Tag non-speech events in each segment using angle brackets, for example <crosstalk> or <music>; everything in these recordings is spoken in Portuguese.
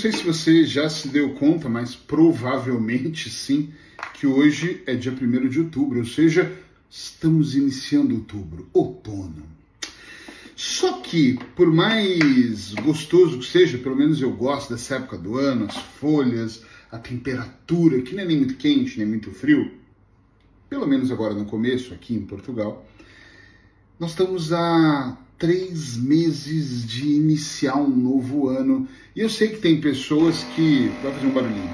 Não sei se você já se deu conta, mas provavelmente sim, que hoje é dia 1 de outubro, ou seja, estamos iniciando outubro, outono. Só que, por mais gostoso que seja, pelo menos eu gosto dessa época do ano, as folhas, a temperatura, que não é nem muito quente, nem muito frio, pelo menos agora no começo, aqui em Portugal, nós estamos a três meses de iniciar um novo ano. E eu sei que tem pessoas que. Vai fazer um barulhinho.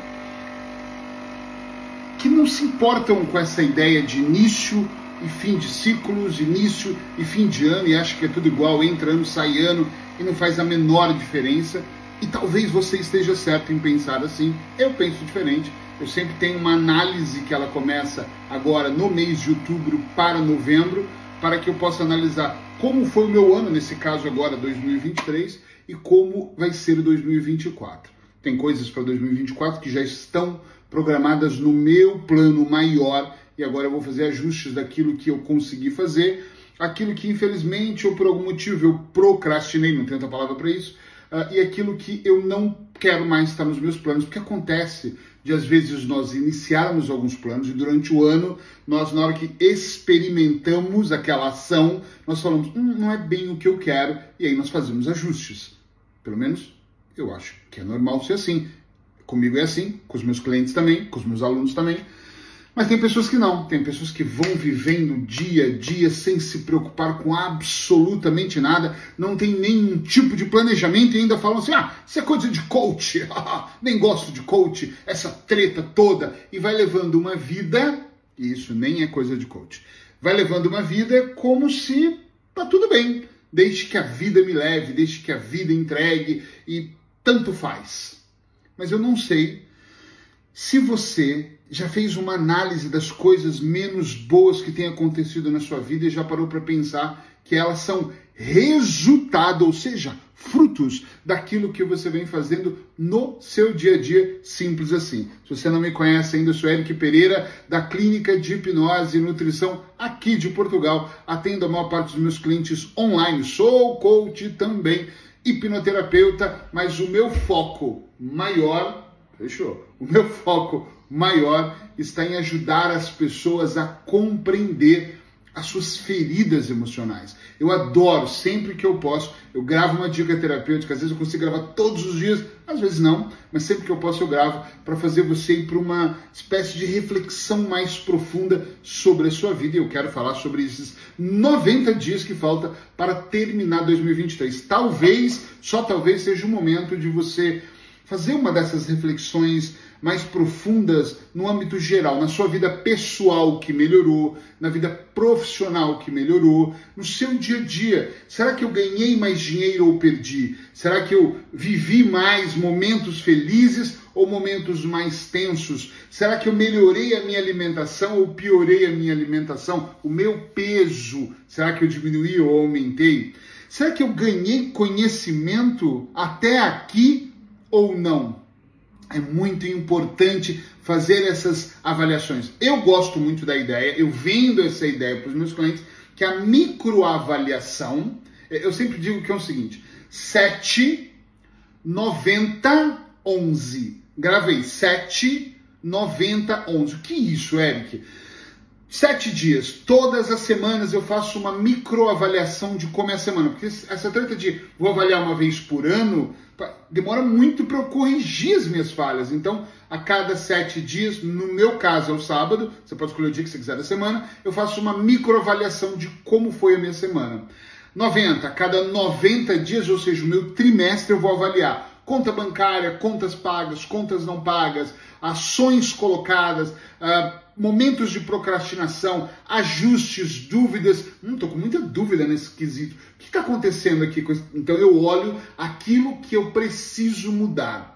Que não se importam com essa ideia de início e fim de ciclos, início e fim de ano, e acham que é tudo igual, entra ano, sai ano, e não faz a menor diferença. E talvez você esteja certo em pensar assim. Eu penso diferente. Eu sempre tenho uma análise que ela começa agora no mês de outubro para novembro, para que eu possa analisar como foi o meu ano, nesse caso agora 2023, e como vai ser 2024. Tem coisas para 2024 que já estão programadas no meu plano maior e agora eu vou fazer ajustes daquilo que eu consegui fazer, aquilo que infelizmente ou por algum motivo eu procrastinei, não tenho outra palavra para isso, uh, e aquilo que eu não quero mais estar nos meus planos, porque acontece de às vezes nós iniciarmos alguns planos e durante o ano nós na hora que experimentamos aquela ação nós falamos hum, não é bem o que eu quero e aí nós fazemos ajustes. Pelo menos eu acho que é normal ser assim. Comigo é assim com os meus clientes também com os meus alunos também mas tem pessoas que não, tem pessoas que vão vivendo dia a dia sem se preocupar com absolutamente nada, não tem nenhum tipo de planejamento e ainda falam assim: ah, isso é coisa de coach, <laughs> nem gosto de coach, essa treta toda, e vai levando uma vida, e isso nem é coisa de coach, vai levando uma vida como se tá tudo bem, deixe que a vida me leve, deixe que a vida entregue e tanto faz. Mas eu não sei se você já fez uma análise das coisas menos boas que têm acontecido na sua vida e já parou para pensar que elas são resultado, ou seja, frutos daquilo que você vem fazendo no seu dia a dia, simples assim. Se você não me conhece ainda, eu sou Eric Pereira, da Clínica de Hipnose e Nutrição aqui de Portugal. Atendo a maior parte dos meus clientes online. Sou coach também, hipnoterapeuta, mas o meu foco maior Fechou. O meu foco maior está em ajudar as pessoas a compreender as suas feridas emocionais. Eu adoro, sempre que eu posso, eu gravo uma dica terapêutica, às vezes eu consigo gravar todos os dias, às vezes não, mas sempre que eu posso eu gravo para fazer você ir para uma espécie de reflexão mais profunda sobre a sua vida. E eu quero falar sobre esses 90 dias que falta para terminar 2023. Talvez, só talvez seja o momento de você fazer uma dessas reflexões mais profundas no âmbito geral, na sua vida pessoal que melhorou, na vida profissional que melhorou, no seu dia a dia. Será que eu ganhei mais dinheiro ou perdi? Será que eu vivi mais momentos felizes ou momentos mais tensos? Será que eu melhorei a minha alimentação ou piorei a minha alimentação? O meu peso, será que eu diminuí ou aumentei? Será que eu ganhei conhecimento até aqui ou não? É muito importante fazer essas avaliações. Eu gosto muito da ideia, eu vendo essa ideia para os meus clientes, que a microavaliação, eu sempre digo que é o seguinte: 7, 90, 11. Gravei 7, 90, 11. O que é isso, Eric? Sete dias, todas as semanas eu faço uma microavaliação de como é a semana, porque essa treta de vou avaliar uma vez por ano demora muito para eu corrigir as minhas falhas. Então, a cada sete dias, no meu caso é o sábado, você pode escolher o dia que você quiser da semana, eu faço uma microavaliação de como foi a minha semana. 90, a cada 90 dias, ou seja, o meu trimestre, eu vou avaliar conta bancária, contas pagas, contas não pagas, ações colocadas, uh, momentos de procrastinação, ajustes, dúvidas. Hum, tô com muita dúvida nesse quesito. O que está acontecendo aqui? Então eu olho aquilo que eu preciso mudar.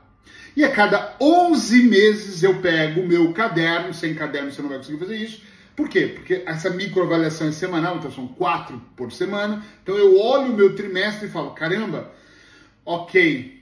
E a cada 11 meses eu pego o meu caderno, sem caderno você não vai conseguir fazer isso. Por quê? Porque essa microavaliação é semanal, então são quatro por semana. Então eu olho o meu trimestre e falo, caramba, ok,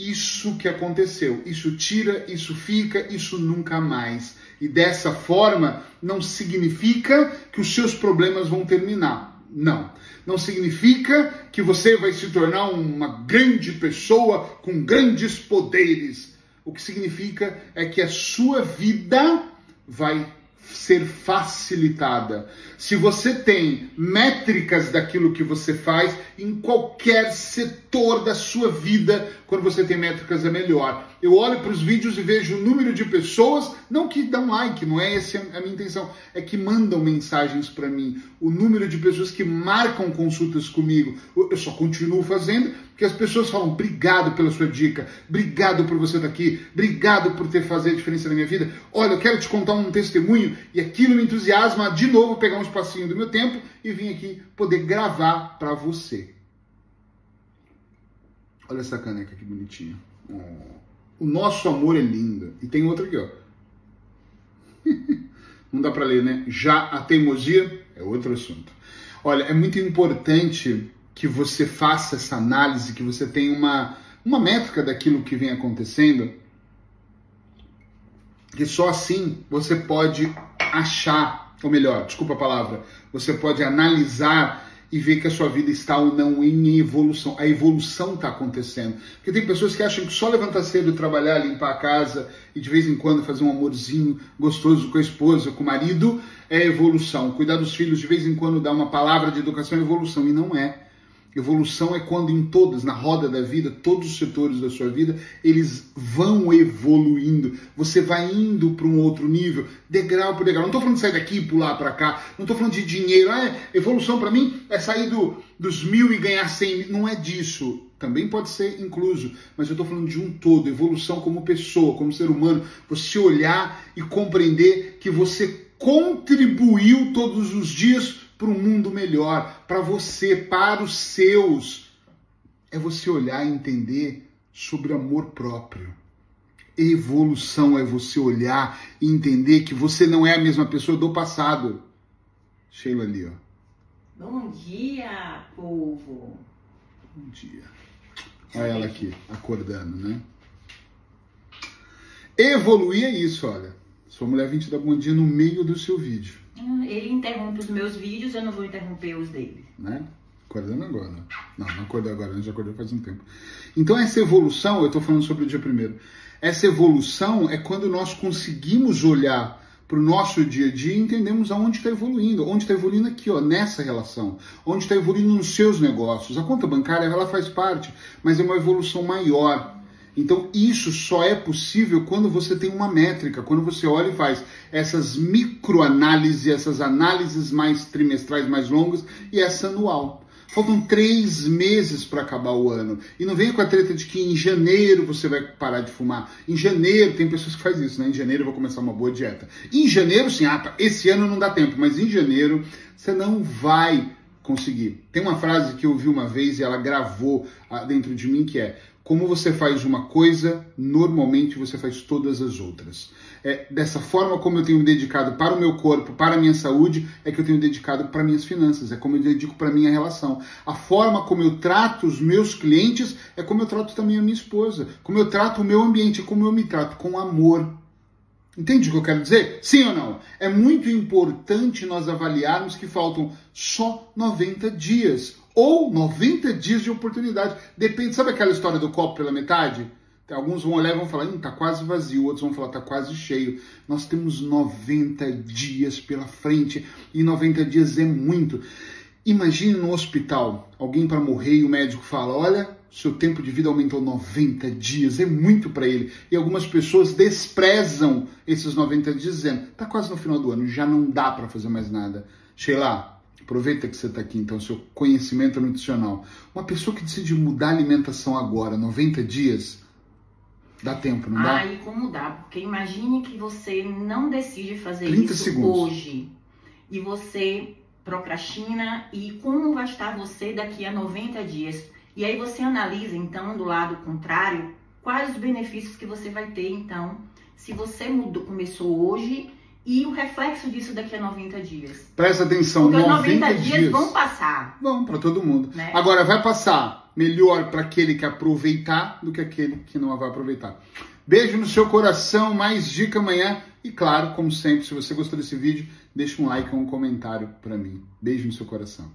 isso que aconteceu, isso tira, isso fica, isso nunca mais. E dessa forma, não significa que os seus problemas vão terminar. Não. Não significa que você vai se tornar uma grande pessoa com grandes poderes. O que significa é que a sua vida vai ser facilitada. Se você tem métricas daquilo que você faz em qualquer setor da sua vida, quando você tem métricas é melhor. Eu olho para os vídeos e vejo o número de pessoas, não que dão like, não é essa a minha intenção, é que mandam mensagens para mim. O número de pessoas que marcam consultas comigo, eu só continuo fazendo porque as pessoas falam obrigado pela sua dica, obrigado por você estar aqui, obrigado por ter fazer a diferença na minha vida. Olha, eu quero te contar um testemunho e aquilo me entusiasma de novo pegar um espacinho do meu tempo e vir aqui poder gravar para você. Olha essa caneca que bonitinha. Oh. O nosso amor é lindo. E tem outra aqui, ó. <laughs> Não dá para ler, né? Já a teimosia é outro assunto. Olha, é muito importante que você faça essa análise, que você tenha uma, uma métrica daquilo que vem acontecendo, que só assim você pode achar, ou melhor, desculpa a palavra, você pode analisar e ver que a sua vida está ou não em evolução. A evolução está acontecendo. Porque tem pessoas que acham que só levantar cedo, trabalhar, limpar a casa e de vez em quando fazer um amorzinho gostoso com a esposa, com o marido, é evolução. Cuidar dos filhos de vez em quando, dar uma palavra de educação é evolução. E não é. Evolução é quando em todas, na roda da vida, todos os setores da sua vida, eles vão evoluindo. Você vai indo para um outro nível, degrau por degrau. Não estou falando de sair daqui e pular para cá. Não estou falando de dinheiro. Ah, é, evolução para mim é sair do, dos mil e ganhar cem mil. Não é disso. Também pode ser incluso. Mas eu estou falando de um todo. Evolução como pessoa, como ser humano. Você olhar e compreender que você contribuiu todos os dias para um mundo melhor, para você, para os seus. É você olhar e entender sobre amor próprio. Evolução é você olhar e entender que você não é a mesma pessoa do passado. Sheila ali, ó. Bom dia, povo. Bom dia. Olha ela aqui, acordando, né? Evoluir é isso, olha. Sua mulher vem te dar bom dia no meio do seu vídeo. Ele interrompe os meus vídeos, eu não vou interromper os dele. Né? Acordando agora. Não, não acordou agora, já acordou faz um tempo. Então essa evolução, eu estou falando sobre o dia primeiro. Essa evolução é quando nós conseguimos olhar para o nosso dia a dia e entendemos aonde está evoluindo. Onde está evoluindo aqui, ó, nessa relação. Onde está evoluindo nos seus negócios. A conta bancária, ela faz parte, mas é uma evolução maior. Então, isso só é possível quando você tem uma métrica, quando você olha e faz essas microanálises, essas análises mais trimestrais, mais longas e essa anual. Faltam três meses para acabar o ano. E não venha com a treta de que em janeiro você vai parar de fumar. Em janeiro, tem pessoas que fazem isso, né? Em janeiro eu vou começar uma boa dieta. Em janeiro, sim, ah, tá, esse ano não dá tempo, mas em janeiro você não vai conseguir. Tem uma frase que eu ouvi uma vez e ela gravou ah, dentro de mim que é: como você faz uma coisa, normalmente você faz todas as outras. É, dessa forma como eu tenho me dedicado para o meu corpo, para a minha saúde, é que eu tenho dedicado para minhas finanças, é como eu dedico para a minha relação. A forma como eu trato os meus clientes é como eu trato também a minha esposa, como eu trato o meu ambiente, é como eu me trato com amor. Entende o que eu quero dizer? Sim ou não? É muito importante nós avaliarmos que faltam só 90 dias ou 90 dias de oportunidade. Depende, sabe aquela história do copo pela metade? Alguns vão olhar e vão falar, hum, tá quase vazio, outros vão falar, tá quase cheio. Nós temos 90 dias pela frente e 90 dias é muito. Imagine no hospital, alguém para morrer e o médico fala: Olha, seu tempo de vida aumentou 90 dias, é muito para ele. E algumas pessoas desprezam esses 90 dias, dizendo: Tá quase no final do ano, já não dá para fazer mais nada. Sheila, Aproveita que você está aqui, então, seu conhecimento nutricional. Uma pessoa que decide mudar a alimentação agora, 90 dias, dá tempo, não dá? E como dá? Porque imagine que você não decide fazer isso segundos. hoje e você procrastina e como vai estar você daqui a 90 dias. E aí você analisa, então, do lado contrário, quais os benefícios que você vai ter, então, se você mudou, começou hoje e o reflexo disso daqui a 90 dias. Presta atenção, Porque 90, 90 dias, dias vão passar. Vão para todo mundo. Né? Agora vai passar melhor para aquele que aproveitar do que aquele que não vai aproveitar. Beijo no seu coração, mais dica amanhã e claro, como sempre, se você gostou desse vídeo, deixa um like ou um comentário para mim. Beijo no seu coração.